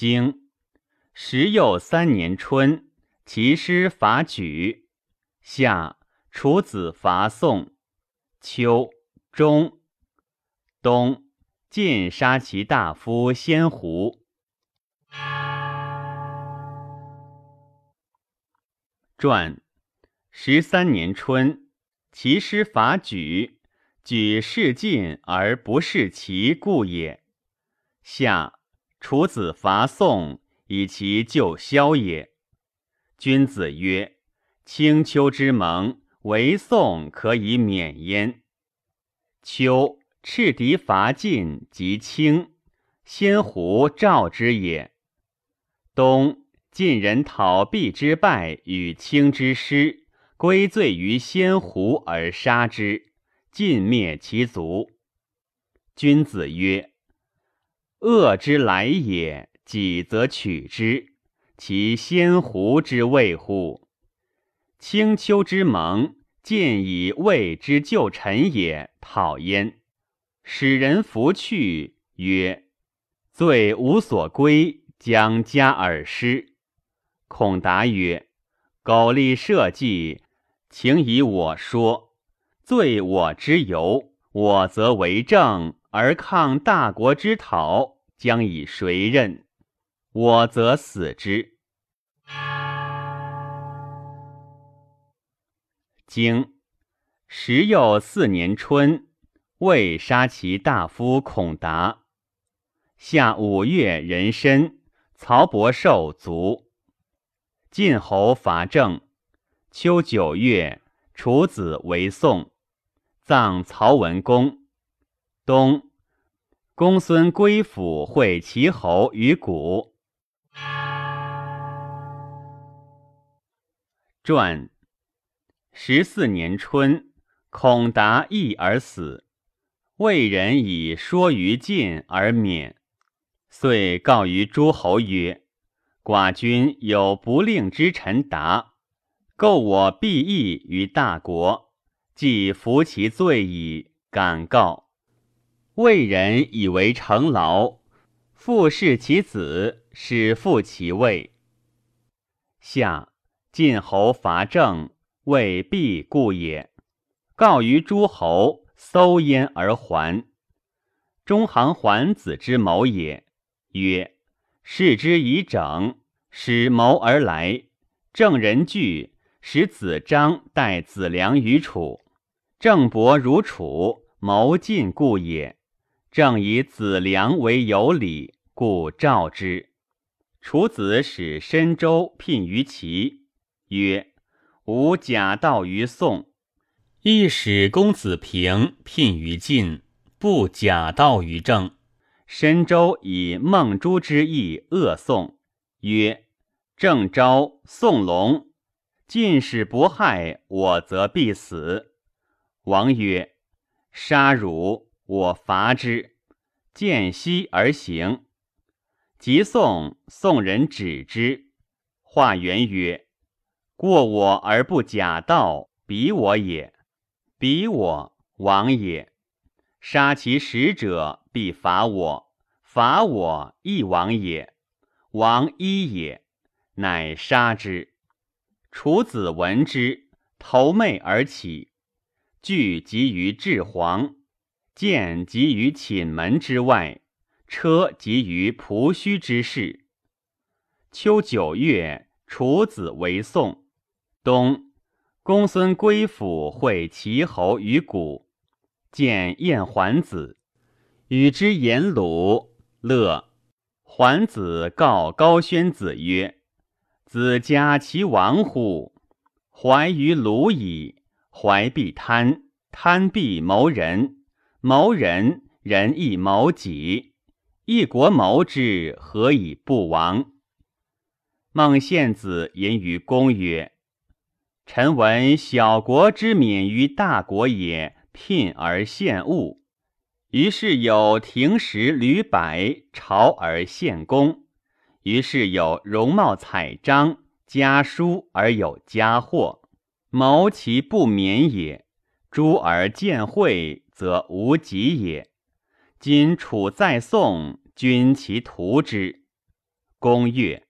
经时又三年春，其师伐莒。夏，楚子伐宋。秋，中，冬，晋杀其大夫先胡。传十三年春，其师伐莒，莒事晋而不事齐，故也。夏，楚子伐宋，以其救萧也。君子曰：“青丘之盟，唯宋可以免焉。”秋，赤狄伐晋，及青，先胡召之也。冬。晋人讨毕之败与卿之师，归罪于先胡而杀之，尽灭其族。君子曰：“恶之来也，己则取之，其先胡之谓乎？青丘之盟，晋以谓之旧臣也，讨焉，使人弗去，曰：罪无所归，将加尔失。”孔达曰：“苟利社稷，请以我说，罪我之由。我则为政，而抗大国之讨，将以谁任？我则死之。”经时又四年春，魏杀其大夫孔达。夏五月壬申，曹伯寿卒。晋侯伐郑，秋九月，楚子为宋，葬曹文公。冬，公孙归府会齐侯于谷。传十四年春，孔达义而死，魏人以说于晋而免，遂告于诸侯曰。寡君有不令之臣达，构我必义于大国，既服其罪矣。敢告。魏人以为成劳，复弑其子，使复其位。下晋侯伐郑，未必故也。告于诸侯，搜焉而还。中行桓子之谋也，曰。视之以整，使谋而来。郑人惧，使子张代子良于楚。郑伯如楚，谋尽故也。正以子良为有礼，故召之。楚子使申州聘于齐，曰：“吾假道于宋。”亦使公子平聘于晋，不假道于郑。申州以孟珠之意恶宋，曰：“郑昭、宋龙，晋使不害我，则必死。”王曰：“杀汝，我伐之。”见息而行。即宋，宋人止之。化元曰：“过我而不假道，比我也。比我，王也。杀其使者。”必伐我，伐我亦王也。王一也，乃杀之。楚子闻之，投媚而起，惧急于至黄，见急于寝门之外，车急于仆须之室。秋九月，楚子为宋。冬，公孙归府会齐侯于谷，见燕桓子。与之言鲁，乐。桓子告高宣子曰：“子家其亡乎？怀于鲁矣。怀必贪，贪必谋人，谋人，人亦谋己。一国谋之，何以不亡？”孟献子言于公曰：“臣闻小国之免于大国也，聘而献物。”于是有廷石履柏，朝而献公；于是有容貌彩章，家书而有家祸，谋其不免也。诸而见惠，则无己也。今楚在宋，君其图之。公曰：“